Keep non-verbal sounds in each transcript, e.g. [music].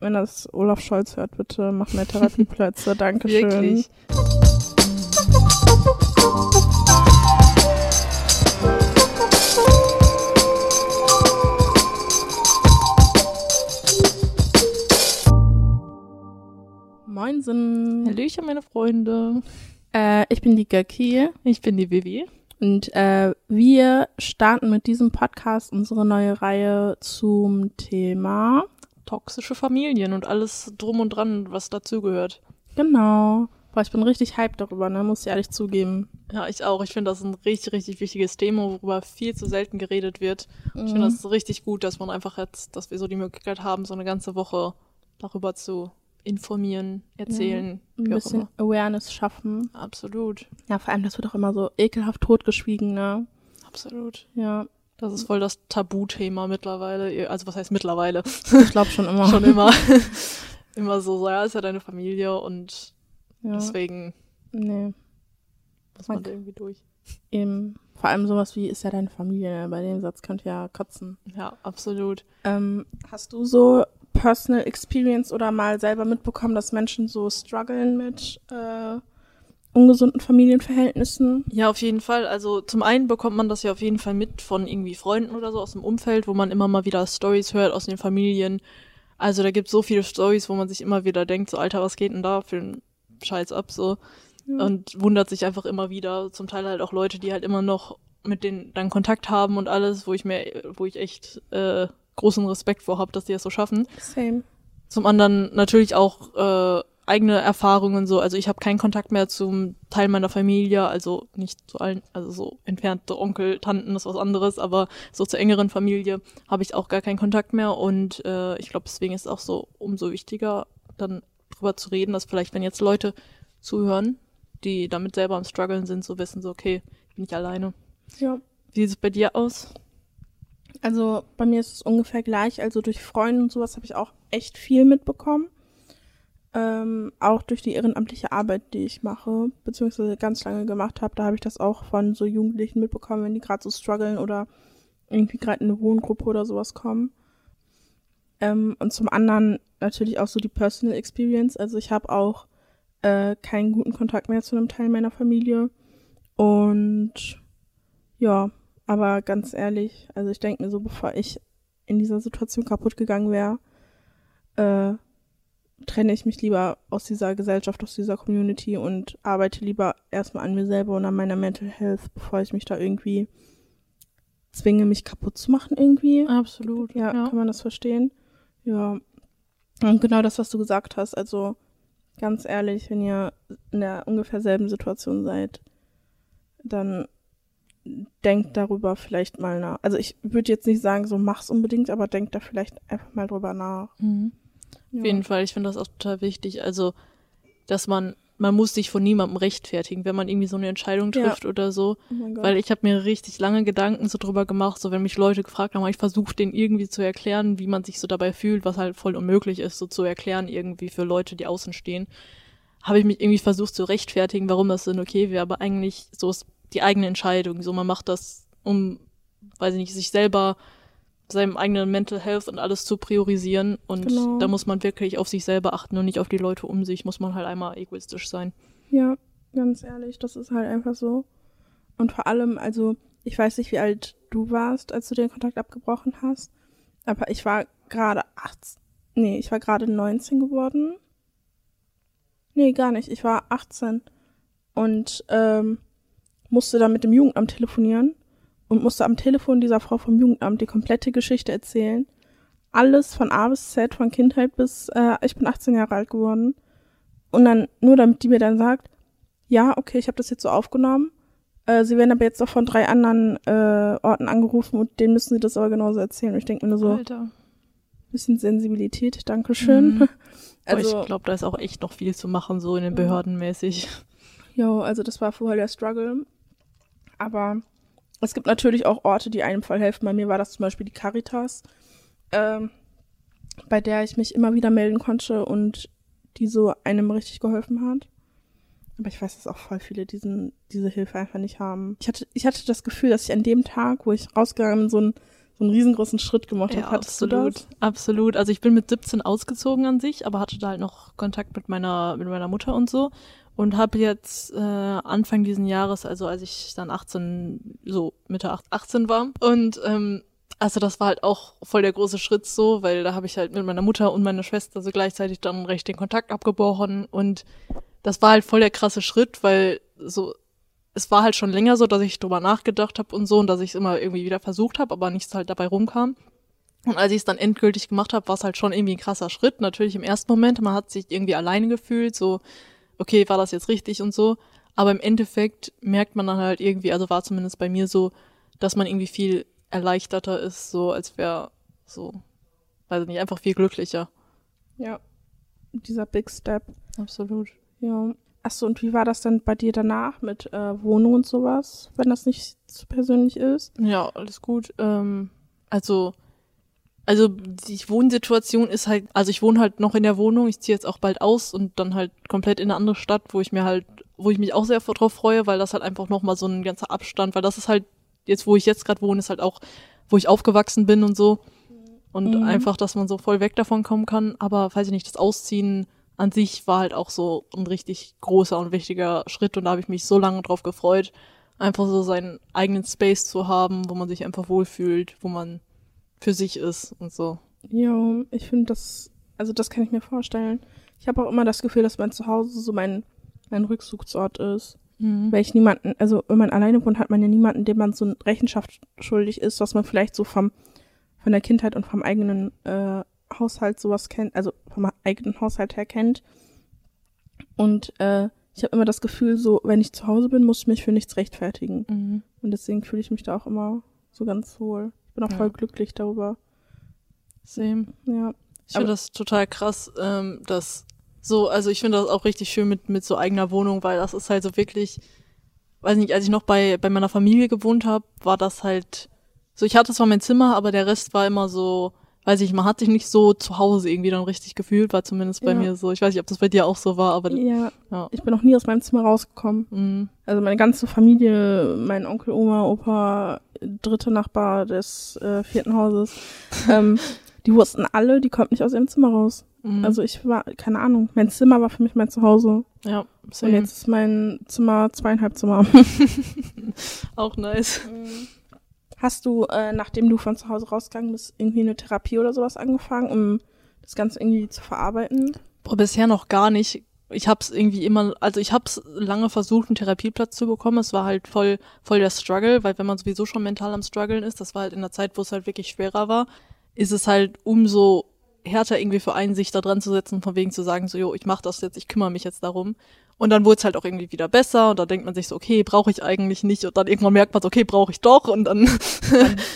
wenn das Olaf Scholz hört, bitte mach mehr Therapieplätze. [laughs] Dankeschön. Wirklich. Moinsen. Hallöchen, meine Freunde. Äh, ich bin die Gaki Ich bin die Vivi. und äh, wir starten mit diesem Podcast unsere neue Reihe zum Thema. Toxische Familien und alles drum und dran, was dazugehört. Genau. Boah, ich bin richtig hyped darüber, ne? Muss ich ehrlich zugeben. Ja, ich auch. Ich finde das ein richtig, richtig wichtiges Thema, worüber viel zu selten geredet wird. Ich Mhm. finde das richtig gut, dass man einfach jetzt, dass wir so die Möglichkeit haben, so eine ganze Woche darüber zu informieren, erzählen, Ein wie auch bisschen. Awareness schaffen. Absolut, Ja, vor allem, das wird auch immer so ekelhaft totgeschwiegen, ne? absolut. Ja, Das ist voll das Tabuthema mittlerweile. Also was heißt mittlerweile? ich glaube schon immer. [laughs] Schon immer. [laughs] immer so, so, ja, ist ja deine Familie und Ja, deswegen nee, muss man Man- da irgendwie durch. eben. Vor allem sowas wie, ist ja deine Familie, ne? Bei dem Satz könnt ihr ja kotzen. Ja, absolut. Ähm, hast du so Personal Experience oder mal selber mitbekommen, dass Menschen so strugglen mit äh, ungesunden Familienverhältnissen? Ja, auf jeden Fall. Also zum einen bekommt man das ja auf jeden Fall mit von irgendwie Freunden oder so aus dem Umfeld, wo man immer mal wieder Stories hört aus den Familien. Also da gibt so viele Stories, wo man sich immer wieder denkt, so Alter, was geht denn da für ein Scheiß ab so Ja. und wundert sich einfach immer wieder. Zum Teil halt auch Leute, die halt immer noch mit denen dann Kontakt haben und alles, wo ich mir, wo ich echt äh, großen Respekt vor habe, dass die das so schaffen. Same. Zum anderen natürlich auch äh, eigene Erfahrungen so. Also ich habe keinen Kontakt mehr zum Teil meiner Familie, also nicht zu allen, also so entfernte Onkel, Tanten ist was anderes, aber so zur engeren Familie habe ich auch gar keinen Kontakt mehr und äh, ich glaube deswegen ist es auch so umso wichtiger, dann drüber zu reden, dass vielleicht wenn jetzt Leute zuhören, die damit selber am struggeln sind, so wissen so okay, ich bin nicht alleine. Ja. Wie sieht es bei dir aus? Also bei mir ist es ungefähr gleich. Also durch Freunde und sowas habe ich auch echt viel mitbekommen. Ähm, auch durch die ehrenamtliche Arbeit, die ich mache, beziehungsweise ganz lange gemacht habe, da habe ich das auch von so Jugendlichen mitbekommen, wenn die gerade so strugglen oder irgendwie gerade in eine Wohngruppe oder sowas kommen. Ähm, und zum anderen natürlich auch so die Personal Experience. Also ich habe auch äh, keinen guten Kontakt mehr zu einem Teil meiner Familie. Und ja, aber ganz ehrlich, also ich denke mir so, bevor ich in dieser Situation kaputt gegangen wäre, äh, trenne ich mich lieber aus dieser Gesellschaft, aus dieser Community und arbeite lieber erstmal an mir selber und an meiner Mental Health, bevor ich mich da irgendwie zwinge, mich kaputt zu machen irgendwie. Absolut. Ja, kann man das verstehen? Ja. Und genau das, was du gesagt hast. Also ganz ehrlich, wenn ihr in der ungefähr selben Situation seid, dann denkt darüber vielleicht mal nach. Also ich würde jetzt nicht sagen, so mach's unbedingt, aber denkt da vielleicht einfach mal drüber nach. Mhm. Ja. Auf jeden Fall, ich finde das auch total wichtig. Also, dass man, man muss sich von niemandem rechtfertigen, wenn man irgendwie so eine Entscheidung Ja. trifft oder so. Oh. Weil ich habe mir richtig lange Gedanken so drüber gemacht, so wenn mich Leute gefragt haben, hab ich versuche denen irgendwie zu erklären, wie man sich so dabei fühlt, was halt voll unmöglich ist, so zu erklären irgendwie für Leute, die außen stehen. Habe ich mich irgendwie versucht zu rechtfertigen, warum das denn okay wäre, aber eigentlich so ist die eigene Entscheidung. So man macht das, um, weiß ich nicht, sich selber seinem eigenen Mental Health und alles zu priorisieren. Und Genau. da muss man wirklich auf sich selber achten und nicht auf die Leute um sich, muss man halt einmal egoistisch sein. Ja, ganz ehrlich, das ist halt einfach so. Und vor allem, also, ich weiß nicht, wie alt du warst, als du den Kontakt abgebrochen hast, aber ich war gerade 18, nee, ich war gerade 19 geworden. Nee, gar nicht, ich war 18 und ähm, musste dann mit dem Jugendamt telefonieren und musste am Telefon dieser Frau vom Jugendamt die komplette Geschichte erzählen. Alles von A bis Z, von Kindheit bis, äh, ich bin 18 Jahre alt geworden. Und dann, nur damit die mir dann sagt, ja, okay, ich habe das jetzt so aufgenommen. Äh, sie werden aber jetzt auch von drei anderen äh, Orten angerufen und denen müssen sie das aber genauso erzählen. Und ich denke mir nur so, Alter. bisschen Sensibilität, Dankeschön. Mhm. Also, [laughs] Aber ich glaube, da ist auch echt noch viel zu machen, so in den Mhm. Behörden mäßig. jo, also das war vorher der Struggle. Aber es gibt natürlich auch Orte, die einem voll helfen. Bei mir war das zum Beispiel die Caritas, ähm, bei der ich mich immer wieder melden konnte und die so einem richtig geholfen hat. Aber ich weiß, dass auch voll viele diesen, diese Hilfe einfach nicht haben. Ich hatte, ich hatte das Gefühl, dass ich an dem Tag, wo ich rausgegangen bin, so ein so einen riesengroßen Schritt gemacht Ja, hast. Hattest absolut, du das? absolut. Also ich bin mit 17 ausgezogen an sich, aber hatte da halt noch Kontakt mit meiner mit meiner Mutter und so und habe jetzt äh, Anfang diesen Jahres, also als ich dann 18 so Mitte 18 war und ähm, also das war halt auch voll der große Schritt so, weil da habe ich halt mit meiner Mutter und meiner Schwester so gleichzeitig dann recht den Kontakt abgebrochen und das war halt voll der krasse Schritt, weil so es war halt schon länger so, dass ich drüber nachgedacht habe und so und dass ich es immer irgendwie wieder versucht habe, aber nichts halt dabei rumkam. Und als ich es dann endgültig gemacht habe, war es halt schon irgendwie ein krasser Schritt. Natürlich im ersten Moment, man hat sich irgendwie alleine gefühlt, so, okay, war das jetzt richtig und so. Aber im Endeffekt merkt man dann halt irgendwie, also war zumindest bei mir so, dass man irgendwie viel erleichterter ist, so als wäre so, weiß ich nicht, einfach viel glücklicher. Ja. Dieser Big Step. Absolut. Ja. Achso, und wie war das dann bei dir danach mit äh, Wohnung und sowas, wenn das nicht zu persönlich ist? Ja, alles gut. Ähm, also, also die Wohnsituation ist halt, also ich wohne halt noch in der Wohnung, ich ziehe jetzt auch bald aus und dann halt komplett in eine andere Stadt, wo ich mir halt, wo ich mich auch sehr drauf freue, weil das halt einfach nochmal so ein ganzer Abstand, weil das ist halt, jetzt wo ich jetzt gerade wohne, ist halt auch, wo ich aufgewachsen bin und so. Und Mhm. einfach, dass man so voll weg davon kommen kann. Aber weiß ich nicht, das Ausziehen an sich war halt auch so ein richtig großer und wichtiger Schritt und da habe ich mich so lange drauf gefreut, einfach so seinen eigenen Space zu haben, wo man sich einfach wohlfühlt, wo man für sich ist und so. Ja, ich finde das, also das kann ich mir vorstellen. Ich habe auch immer das Gefühl, dass mein Zuhause so mein, mein Rückzugsort ist. Mhm. Weil ich niemanden, also wenn man alleine wohnt, hat man ja niemanden, dem man so eine Rechenschaft schuldig ist, was man vielleicht so vom, von der Kindheit und vom eigenen äh, Haushalt sowas kennt, also vom eigenen Haushalt her kennt. Und äh, ich habe immer das Gefühl, so, wenn ich zu Hause bin, muss ich mich für nichts rechtfertigen. Mhm. Und deswegen fühle ich mich da auch immer so ganz wohl. Ich bin auch Ja. voll glücklich darüber. Same. Ja. Ich finde das total krass, ähm, dass so, also ich finde das auch richtig schön mit, mit so eigener Wohnung, weil das ist halt so wirklich, weiß nicht, als ich noch bei, bei meiner Familie gewohnt habe, war das halt, so ich hatte zwar mein Zimmer, aber der Rest war immer so, weiß ich, man hat sich nicht so zu Hause irgendwie dann richtig gefühlt, war zumindest bei Ja. mir so. Ich weiß nicht, ob das bei dir auch so war, aber Ja, ja. ich bin noch nie aus meinem Zimmer rausgekommen. Mhm. Also meine ganze Familie, mein Onkel, Oma, Opa, dritte Nachbar des äh, vierten Hauses, [laughs] ähm, die wussten alle, die konnten nicht aus ihrem Zimmer raus. Mhm. Also ich war, keine Ahnung, mein Zimmer war für mich mein Zuhause. ja, Und same. jetzt ist mein Zimmer zweieinhalb Zimmer. [laughs] [laughs] auch nice. Hast du, äh, nachdem du von zu Hause rausgegangen bist, irgendwie eine Therapie oder sowas angefangen, um das Ganze irgendwie zu verarbeiten? Boah, bisher noch gar nicht. Ich hab's irgendwie immer, also ich hab's lange versucht, einen Therapieplatz zu bekommen. Es war halt voll, voll der Struggle, weil wenn man sowieso schon mental am struggeln ist, das war halt in der Zeit, wo es halt wirklich schwerer war, ist es halt umso härter irgendwie für einen, sich da dran zu setzen, von wegen zu sagen, so, jo, ich mach das jetzt, ich kümmere mich jetzt darum. Und dann wurde es halt auch irgendwie wieder besser und da denkt man sich so, okay, brauche ich eigentlich nicht. Und dann irgendwann merkt man so, okay, brauche ich doch. Und dann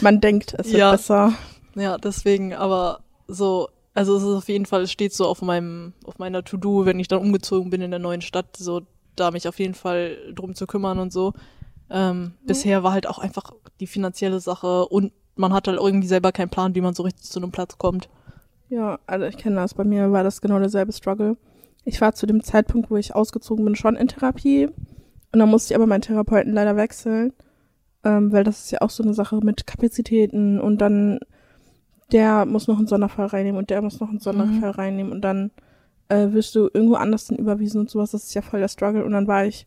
Man denkt, es wird [laughs] Ja. besser. Ja, deswegen, aber so, also es ist auf jeden Fall, es steht so auf meinem, auf meiner To-Do, wenn ich dann umgezogen bin in der neuen Stadt, so da mich auf jeden Fall drum zu kümmern und so. Ähm, Bisher war halt auch einfach die finanzielle Sache und man hat halt irgendwie selber keinen Plan, wie man so richtig zu einem Platz kommt. Ja, also ich kenne das. Bei mir war das genau derselbe Struggle. Ich war zu dem Zeitpunkt, wo ich ausgezogen bin, schon in Therapie. Und dann musste ich aber meinen Therapeuten leider wechseln. Ähm, weil das ist ja auch so eine Sache mit Kapazitäten und dann der muss noch einen Sonderfall reinnehmen und der muss noch einen Sonderfall reinnehmen und dann äh, wirst du irgendwo anders dann überwiesen und sowas. Das ist ja voll der Struggle. Und dann war ich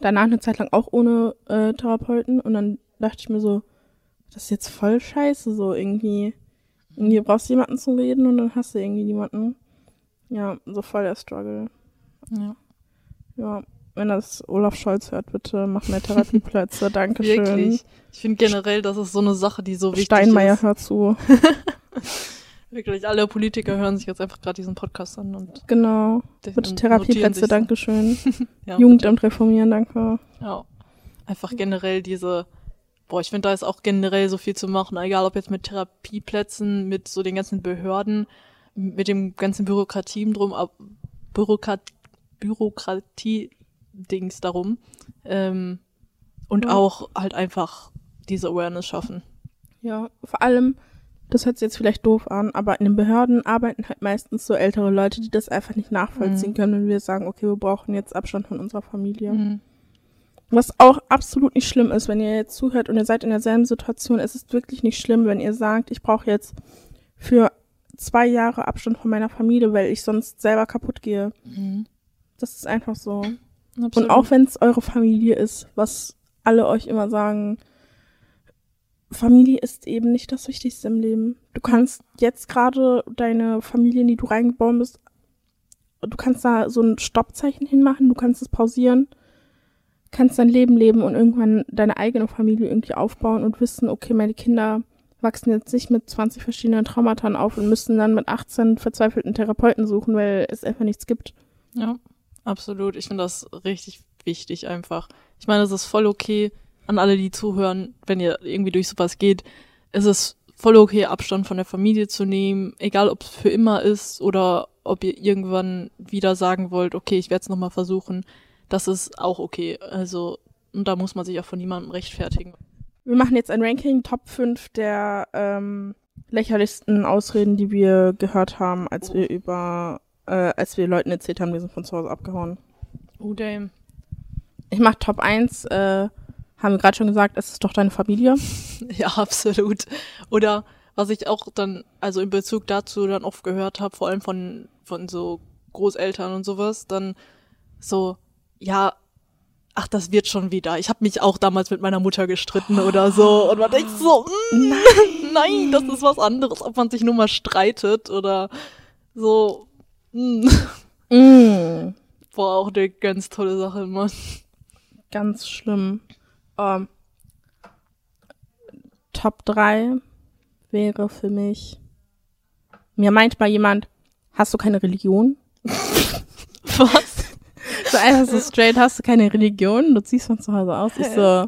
danach eine Zeit lang auch ohne äh, Therapeuten und dann dachte ich mir so, das ist jetzt voll scheiße, so irgendwie. Irgendwie brauchst du jemanden zum Reden und dann hast du irgendwie niemanden. Ja, so voll der Struggle. Ja. Ja, wenn das Olaf Scholz hört, bitte mach mehr Therapieplätze. [laughs] Dankeschön. Wirklich. Ich finde generell, das ist so eine Sache, die so wichtig Steinmeier ist. hört zu. [laughs] Wirklich, alle Politiker hören sich jetzt einfach gerade diesen Podcast an und Genau. Bitte und Therapieplätze. Dankeschön. [laughs] Ja, Jugendamt reformieren, danke. Ja. Einfach generell diese, boah, ich finde, da ist auch generell so viel zu machen, egal ob jetzt mit Therapieplätzen, mit so den ganzen Behörden, mit dem ganzen Bürokratien drum, Bürokrat, Bürokratie-Dings darum. Ähm, und Ja. auch halt einfach diese Awareness schaffen. Ja, vor allem, das hört sich jetzt vielleicht doof an, aber in den Behörden arbeiten halt meistens so ältere Leute, die das einfach nicht nachvollziehen Mhm. können, wenn wir sagen, okay, wir brauchen jetzt Abstand von unserer Familie. Was auch absolut nicht schlimm ist, wenn ihr jetzt zuhört und ihr seid in derselben Situation, es ist wirklich nicht schlimm, wenn ihr sagt, ich brauche jetzt für zwei Jahre Abstand von meiner Familie, weil ich sonst selber kaputt gehe. Mhm. Das ist einfach so. Absolut. Und auch wenn es eure Familie ist, was alle euch immer sagen, Familie ist eben nicht das Wichtigste im Leben. Du kannst jetzt gerade deine Familie, in die du reingeboren bist, du kannst da so ein Stoppzeichen hinmachen, du kannst es pausieren, kannst dein Leben leben und irgendwann deine eigene Familie irgendwie aufbauen und wissen, okay, meine Kinder wachsen jetzt nicht mit 20 verschiedenen Traumata auf und müssen dann mit 18 verzweifelten Therapeuten suchen, weil es einfach nichts gibt. Ja, absolut. Ich finde das richtig wichtig einfach. Ich meine, es ist voll okay an alle, die zuhören, wenn ihr irgendwie durch sowas geht. Es ist voll okay, Abstand von der Familie zu nehmen, egal ob es für immer ist oder ob ihr irgendwann wieder sagen wollt, okay, ich werde es nochmal versuchen. Das ist auch okay. Also, und da muss man sich auch von niemandem rechtfertigen. Wir machen jetzt ein Ranking, Top 5 der ähm, lächerlichsten Ausreden, die wir gehört haben, als wir über, äh, als wir Leuten erzählt haben, wir sind von zu Hause abgehauen. Oh, damn. Ich mach Top 1, äh, haben wir gerade schon gesagt, es ist doch deine Familie. [laughs] Ja, absolut. Oder was ich auch dann, also in Bezug dazu dann oft gehört habe, vor allem von, von so Großeltern und sowas, dann so, ja, ach, das wird schon wieder. Ich habe mich auch damals mit meiner Mutter gestritten oder so. Und man denkt so, mm, [laughs] nein, das ist was anderes, ob man sich nur mal streitet oder so. Mm. Mm, War auch eine ganz tolle Sache, Mann. ganz schlimm. Ähm, Top 3 wäre für mich, mir meint mal jemand, hast du keine Religion? [laughs] Was? So einfach so straight, hast du keine Religion? Du ziehst von zu Hause aus. Ich so,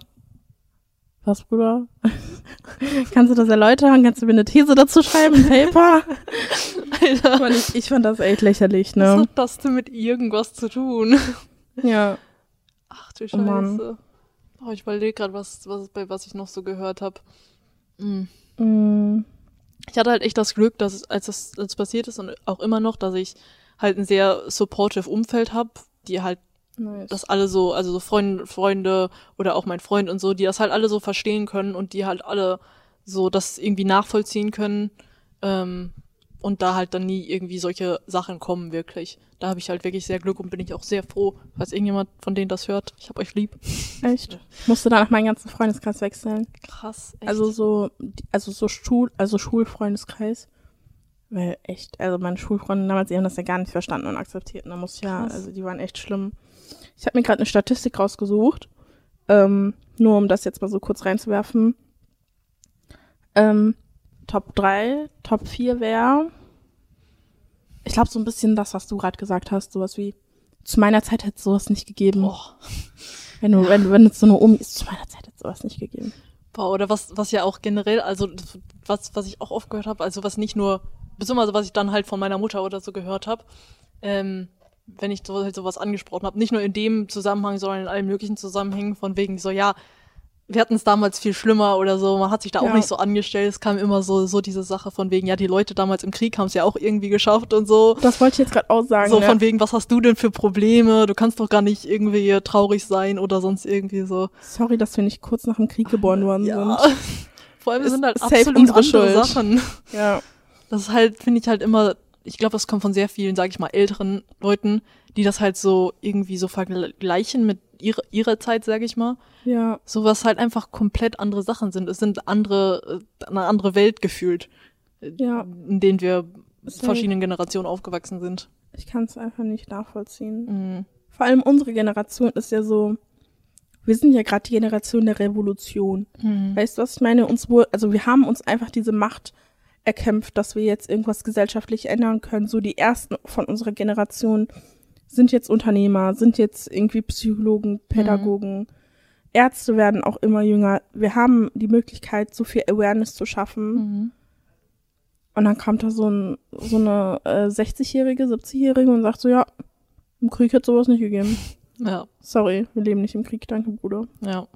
was, Bruder? [laughs] Kannst du das erläutern? Kannst du mir eine These dazu schreiben, ein Paper? Alter. Ich, ich fand das echt lächerlich, Was ne? hat das denn mit irgendwas zu tun? Ja. Ach du Oh. Scheiße. Oh, ich überlege gerade, was, was, bei was ich noch so gehört habe. Mm. Mm, Ich hatte halt echt das Glück, dass als das, als das passiert ist und auch immer noch, dass ich halt ein sehr supportive Umfeld habe, die halt nice. das alle so, also so Freunde, Freunde oder auch mein Freund und so, die das halt alle so verstehen können und die halt alle so das irgendwie nachvollziehen können. Ähm, und da halt dann nie irgendwie solche Sachen kommen, wirklich. Da habe ich halt wirklich sehr Glück und bin ich auch sehr froh, falls irgendjemand von denen das hört. Ich hab euch lieb. Echt? Musste danach meinen ganzen Freundeskreis wechseln. Krass, echt. Also so, also so Schul, also Schulfreundeskreis. Weil echt, also meine Schulfreunde damals, die haben das ja gar nicht verstanden und akzeptiert. Und da muss ich ja, Krass. also die waren echt schlimm. Ich habe mir gerade eine Statistik rausgesucht, ähm, nur um das jetzt mal so kurz reinzuwerfen. Ähm, Top 3, Top 4 wäre, ich glaube so ein bisschen das, was du gerade gesagt hast, sowas wie, zu meiner Zeit hätte es sowas nicht gegeben. Boah. [laughs] Wenn du, wenn, wenn es so eine Omi ist, zu meiner Zeit hätte es sowas nicht gegeben. Boah, oder was, was ja auch generell, also was, was ich auch oft gehört habe, also was nicht nur, beziehungsweise was ich dann halt von meiner Mutter oder so gehört habe, ähm, wenn ich so, halt sowas angesprochen habe, nicht nur in dem Zusammenhang, sondern in allen möglichen Zusammenhängen, von wegen so, ja, wir hatten es damals viel schlimmer oder so, man hat sich da auch Ja. nicht so angestellt, es kam immer so, so diese Sache von wegen, ja, die Leute damals im Krieg haben es ja auch irgendwie geschafft und so. Das wollte ich jetzt gerade auch sagen. So ne? von wegen, was hast du denn für Probleme? Du kannst doch gar nicht irgendwie traurig sein oder sonst irgendwie so. Sorry, dass wir nicht kurz nach dem Krieg geboren worden Ja. sind. [laughs] Vor allem sind halt safe absolut andere Schuld. Sachen. Ja. Das ist halt, finde ich halt immer, ich glaube, das kommt von sehr vielen, sage ich mal, älteren Leuten, die das halt so irgendwie so vergleichen mit ihrer, ihrer Zeit, sage ich mal. Ja. So was halt einfach komplett andere Sachen sind. Es sind andere, äh, eine andere Welt gefühlt, äh, Ja. in denen wir Safe. verschiedenen Generationen aufgewachsen sind. Ich kann es einfach nicht nachvollziehen. Mhm. Vor allem unsere Generation ist ja so, wir sind ja gerade die Generation der Revolution. Mhm. Weißt du, was ich meine? Uns wohl, also wir haben uns einfach diese Macht erkämpft, dass wir jetzt irgendwas gesellschaftlich ändern können. So die ersten von unserer Generation sind jetzt Unternehmer, sind jetzt irgendwie Psychologen, Pädagogen. Ärzte werden auch immer jünger. Wir haben die Möglichkeit, so viel Awareness zu schaffen. Mhm. Und dann kommt da so, ein, so eine äh, 60-Jährige, 70-Jährige und sagt so, ja, im Krieg hätte sowas nicht gegeben. [laughs] Ja, Sorry, wir leben nicht im Krieg, danke, Bruder. ja.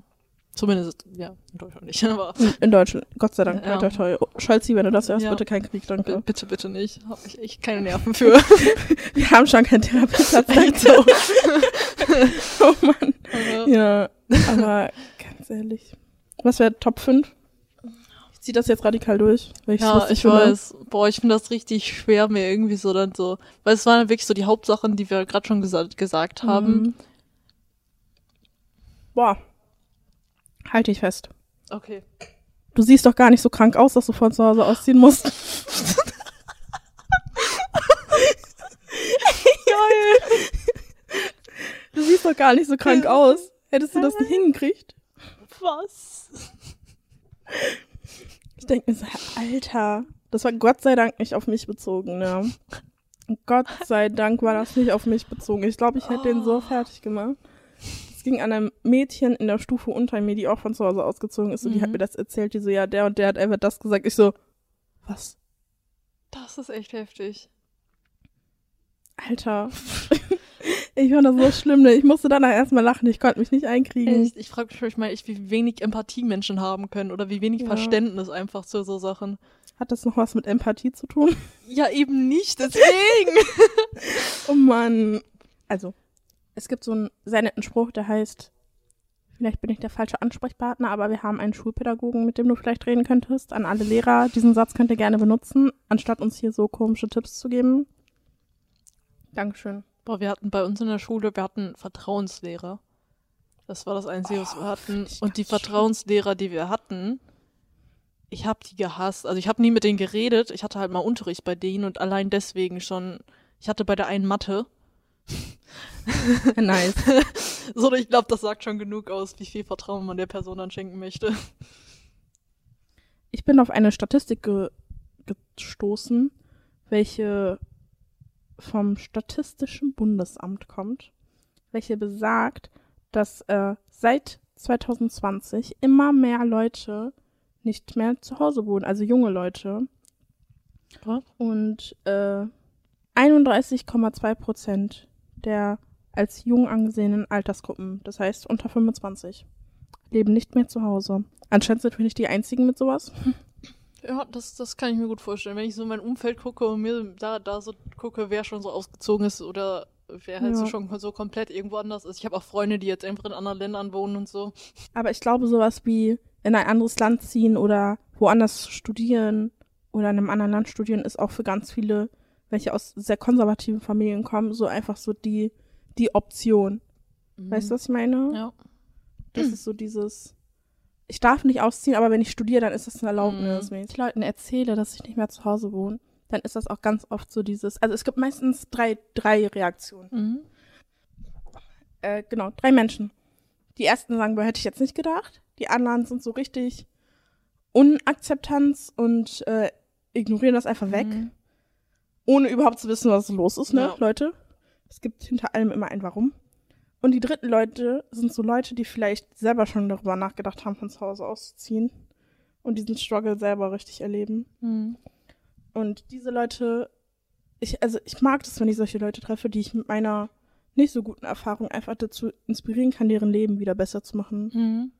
Zumindest, ja, in Deutschland nicht, [laughs] aber In, Deutschland, Gott sei Dank. Ja. Toi, toi, toi. Scholzi, wenn du das hörst, Ja. bitte kein Krieg, b- danke. bitte, bitte nicht. Hab ich echt keine Nerven für. [laughs] Wir haben schon keinen Therapieplatz, [laughs] so. oh Mann. Also, Ja, aber ganz ehrlich. Was wäre Top 5? Ich ziehe das jetzt radikal durch, weil ich Ja, ich finde. weiß. Boah, ich finde das richtig schwer, mir irgendwie so dann so. Weil es waren wirklich so die Hauptsachen, die wir gerade schon gesa gesagt haben. Mhm. Boah. Halt dich fest. Okay. Du siehst doch gar nicht so krank aus, dass du von zu Hause ausziehen musst. [laughs] Geil. Du siehst doch gar nicht so krank aus. Hättest du das nicht hingekriegt? Was? Ich denke mir so, Alter, das war Gott sei Dank nicht auf mich bezogen, ne? Gott sei Dank war das nicht auf mich bezogen. Ich glaube, ich hätte den so fertig gemacht. Es ging an einem Mädchen in der Stufe unter mir, die auch von zu Hause ausgezogen ist, und die hat Mhm. mir das erzählt, die so, ja, der und der hat einfach das gesagt. Ich so, was? Das ist echt heftig. Alter. [laughs] ich fand das so schlimm, ne? Ich musste danach erstmal lachen, ich konnte mich nicht einkriegen. Echt, ich frage mich mal, echt, wie wenig Empathie Menschen haben können oder wie wenig Ja. Verständnis einfach zu so Sachen. Hat das noch was mit Empathie zu tun? Ja, eben nicht, deswegen. [laughs] Oh Mann. Also, es gibt so einen sehr netten Spruch, der heißt, vielleicht bin ich der falsche Ansprechpartner, aber wir haben einen Schulpädagogen, mit dem du vielleicht reden könntest. An alle Lehrer, diesen Satz könnt ihr gerne benutzen, anstatt uns hier so komische Tipps zu geben. Dankeschön. Boah, wir hatten bei uns in der Schule, wir hatten Vertrauenslehrer. Das war das Einzige, was wir hatten. Und die. Vertrauenslehrer, die wir hatten, ich habe die gehasst. Also ich habe nie mit denen geredet. Ich hatte halt mal Unterricht bei denen und allein deswegen schon. Ich hatte bei der einen Mathe. [laughs] Nice. [laughs] So, ich glaube, das sagt schon genug aus, wie viel Vertrauen man der Person dann schenken möchte. Ich bin auf eine Statistik ge gestoßen, welche vom Statistischen Bundesamt kommt, welche besagt, dass äh, seit 2020 immer mehr Leute nicht mehr zu Hause wohnen, also junge Leute. Und äh, 31,2 Prozent der als jung angesehenen Altersgruppen, das heißt unter 25, leben nicht mehr zu Hause. Anscheinend sind wir nicht die Einzigen mit sowas. [laughs] Ja, das, das kann ich mir gut vorstellen. Wenn ich so in mein Umfeld gucke und mir da, da so gucke, wer schon so ausgezogen ist oder wer halt so Ja. schon so komplett irgendwo anders ist. Ich habe auch Freunde, die jetzt einfach in anderen Ländern wohnen und so. Aber ich glaube, sowas wie in ein anderes Land ziehen oder woanders studieren oder in einem anderen Land studieren ist auch für ganz viele, welche aus sehr konservativen Familien kommen, so einfach so die, die Option. Weißt du, was ich meine? Mhm. Ja. Das ist so dieses, ich darf nicht ausziehen, aber wenn ich studiere, dann ist das eine Erlaubnis. Mhm. Wenn ich Leuten erzähle, dass ich nicht mehr zu Hause wohne, dann ist das auch ganz oft so dieses, also es gibt meistens drei, drei Reaktionen. Mhm. Äh, genau, drei Menschen. Die ersten sagen, boah, hätte ich jetzt nicht gedacht. Die anderen sind so richtig Unakzeptanz und äh, ignorieren das einfach weg, Mhm. Ohne überhaupt zu wissen, was los ist, ne, Ja. Leute? Es gibt hinter allem immer ein Warum. Und die dritten Leute sind so Leute, die vielleicht selber schon darüber nachgedacht haben, von zu Hause auszuziehen und diesen Struggle selber richtig erleben. Mhm. Und diese Leute, ich, also ich mag das, wenn ich solche Leute treffe, die ich mit meiner nicht so guten Erfahrung einfach dazu inspirieren kann, deren Leben wieder besser zu machen. Mhm.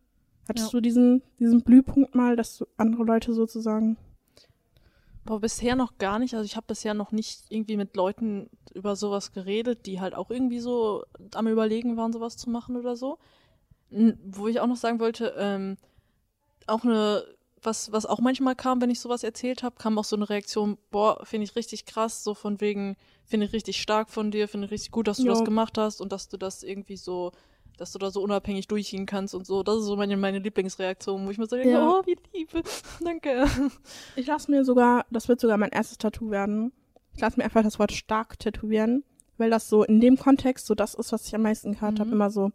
Hattest Ja. du diesen, diesen Blühpunkt mal, dass du andere Leute sozusagen. Aber bisher noch gar nicht. Also ich habe bisher noch nicht irgendwie mit Leuten über sowas geredet, die halt auch irgendwie so am Überlegen waren, sowas zu machen oder so. Wo ich auch noch sagen wollte, ähm, auch eine, was, was auch manchmal kam, wenn ich sowas erzählt habe, kam auch so eine Reaktion, boah, finde ich richtig krass, so von wegen, finde ich richtig stark von dir, finde ich richtig gut, dass du Ja. das gemacht hast und dass du das irgendwie so, dass du da so unabhängig durchziehen kannst und so. Das ist so meine, meine Lieblingsreaktion, wo ich mir so denke, Ja. oh, wie lieb, [laughs] danke. Ich lasse mir sogar, das wird sogar mein erstes Tattoo werden. Ich lasse mir einfach das Wort stark tätowieren, weil das so in dem Kontext so das ist, was ich am meisten gehört habe. Mhm. Immer so,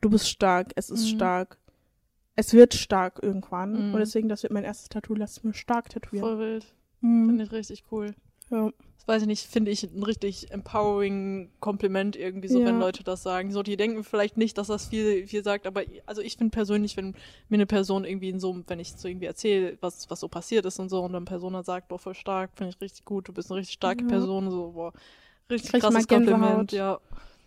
du bist stark, es ist Mhm. stark. Es wird stark irgendwann. Mhm. Und deswegen, das wird mein erstes Tattoo, lass mir stark tätowieren. Voll wild. Mhm. Finde ich richtig cool. Ja. Das weiß ich nicht, finde ich ein richtig empowering Kompliment irgendwie so, Ja. wenn Leute das sagen. So, die denken vielleicht nicht, dass das viel, viel sagt, aber also ich finde persönlich, wenn mir eine Person irgendwie in so, wenn ich so irgendwie erzähle, was, was so passiert ist und so, und dann eine Person dann sagt, boah, voll stark, finde ich richtig gut, du bist eine richtig starke Ja. Person, so, boah, richtig Krieg krasses. Kompliment, ja.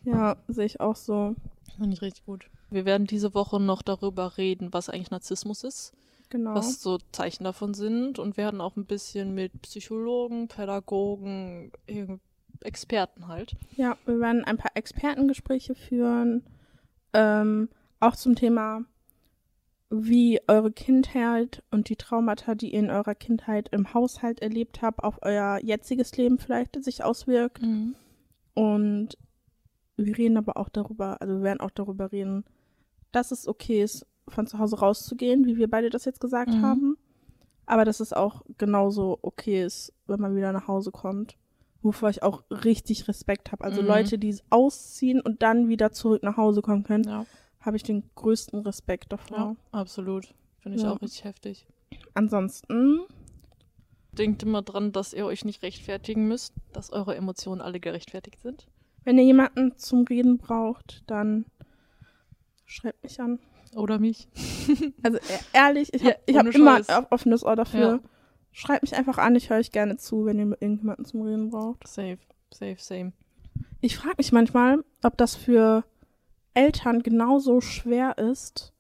Ja, sehe ich auch so. Finde ich richtig gut. Wir werden diese Woche noch darüber reden, was eigentlich Narzissmus ist. Genau. was so Zeichen davon sind und werden auch ein bisschen mit Psychologen, Pädagogen, Experten halt. Ja, wir werden ein paar Expertengespräche führen, ähm, auch zum Thema, wie eure Kindheit und die Traumata, die ihr in eurer Kindheit im Haushalt erlebt habt, auf euer jetziges Leben vielleicht sich auswirkt. Mhm. Und wir reden aber auch darüber, also wir werden auch darüber reden, dass es okay ist, von zu Hause rauszugehen, wie wir beide das jetzt gesagt Mhm. haben. Aber dass es auch genauso okay ist, wenn man wieder nach Hause kommt. Wovor ich auch richtig Respekt habe. Also Mhm. Leute, die ausziehen und dann wieder zurück nach Hause kommen können, Ja, habe ich den größten Respekt davor. ja, absolut. Finde ich Ja. auch richtig heftig. Ansonsten, Denkt immer dran, dass ihr euch nicht rechtfertigen müsst, dass eure Emotionen alle gerechtfertigt sind. wenn ihr jemanden zum Reden braucht, dann schreibt mich an. Oder mich. [laughs] Also e- ehrlich, ich Ja, habe ich hab immer ein offenes Ohr dafür. Ja. Schreibt mich einfach an, ich höre euch gerne zu, wenn ihr mit irgendjemanden zum Reden braucht. Safe, safe, same. Ich frage mich manchmal, ob das für Eltern genauso schwer ist,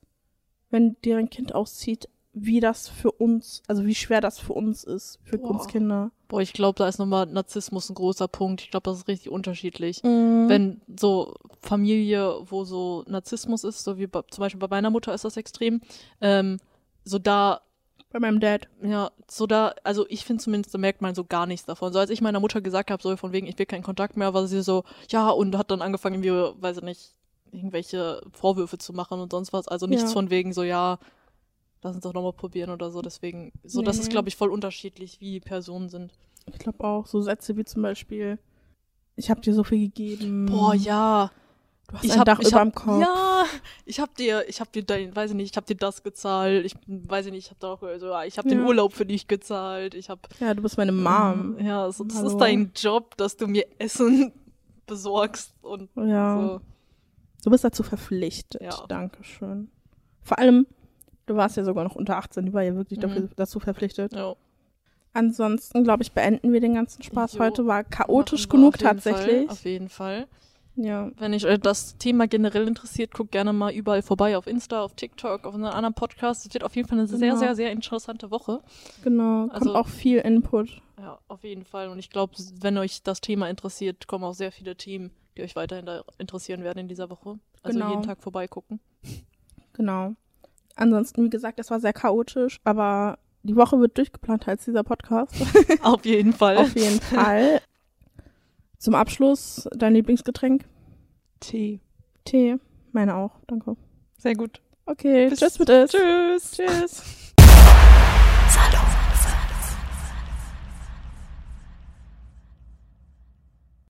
wenn deren Kind auszieht, wie das für uns, also wie schwer das für uns ist, für Boah. uns Kinder. Boah, ich glaube, da ist nochmal Narzissmus ein großer Punkt. Ich glaube, das ist richtig unterschiedlich. Mhm. Wenn so Familie, wo so Narzissmus ist, so wie bei, zum Beispiel bei meiner Mutter ist das extrem, ähm, so da Bei meinem Dad. Ja, so da, also ich finde zumindest, da merkt man so gar nichts davon. So als ich meiner Mutter gesagt habe, so von wegen, ich will keinen Kontakt mehr, war sie so, ja, und hat dann angefangen, irgendwie, weiß ich nicht, irgendwelche Vorwürfe zu machen und sonst was. Also nichts Ja. von wegen so, ja, lass uns doch nochmal probieren oder so. Deswegen, so, das Nee. ist, glaube ich, voll unterschiedlich, wie Personen sind. Ich glaube auch, so Sätze wie zum Beispiel, ich habe dir so viel gegeben. Boah, ja. Du hast Ich ein hab, Dach ich über hab, Kopf. Ja, ich hab dir, ich hab dir dein, weiß ich nicht, ich hab dir das gezahlt. Ich weiß ich nicht, ich hab da auch, so, ja, ich hab den Ja. Urlaub für dich gezahlt. Ich hab Ja, du bist meine Mom. Ja, so, das Hallo. ist dein Job, dass du mir Essen [laughs] besorgst und Ja. so. Du bist dazu verpflichtet. Ja. Dankeschön. Vor allem, du warst ja sogar noch unter 18, die war ja wirklich Mhm. dafür, dazu verpflichtet. Ja. Ansonsten, glaube ich, beenden wir den ganzen Spaß Jo. heute. War chaotisch Machen genug auf tatsächlich. Fall, auf jeden Fall. Ja. Wenn euch das Thema generell interessiert, guckt gerne mal überall vorbei auf Insta, auf TikTok, auf unseren anderen Podcasts. Es wird auf jeden Fall eine sehr, Genau. sehr, sehr interessante Woche. Genau. Kommt Also- auch viel Input. Ja, auf jeden Fall. Und ich glaube, wenn euch das Thema interessiert, kommen auch sehr viele Themen, die euch weiterhin da interessieren werden in dieser Woche. Also Genau. jeden Tag vorbeigucken. Genau. Ansonsten, wie gesagt, es war sehr chaotisch, aber die Woche wird durchgeplanter als dieser Podcast. [laughs] auf jeden Fall. Auf jeden Fall. Zum Abschluss dein Lieblingsgetränk? Tee. Tee. Meine auch, danke. Sehr gut. Okay, Bis- tschüss mit es. Tschüss. Tschüss. [laughs]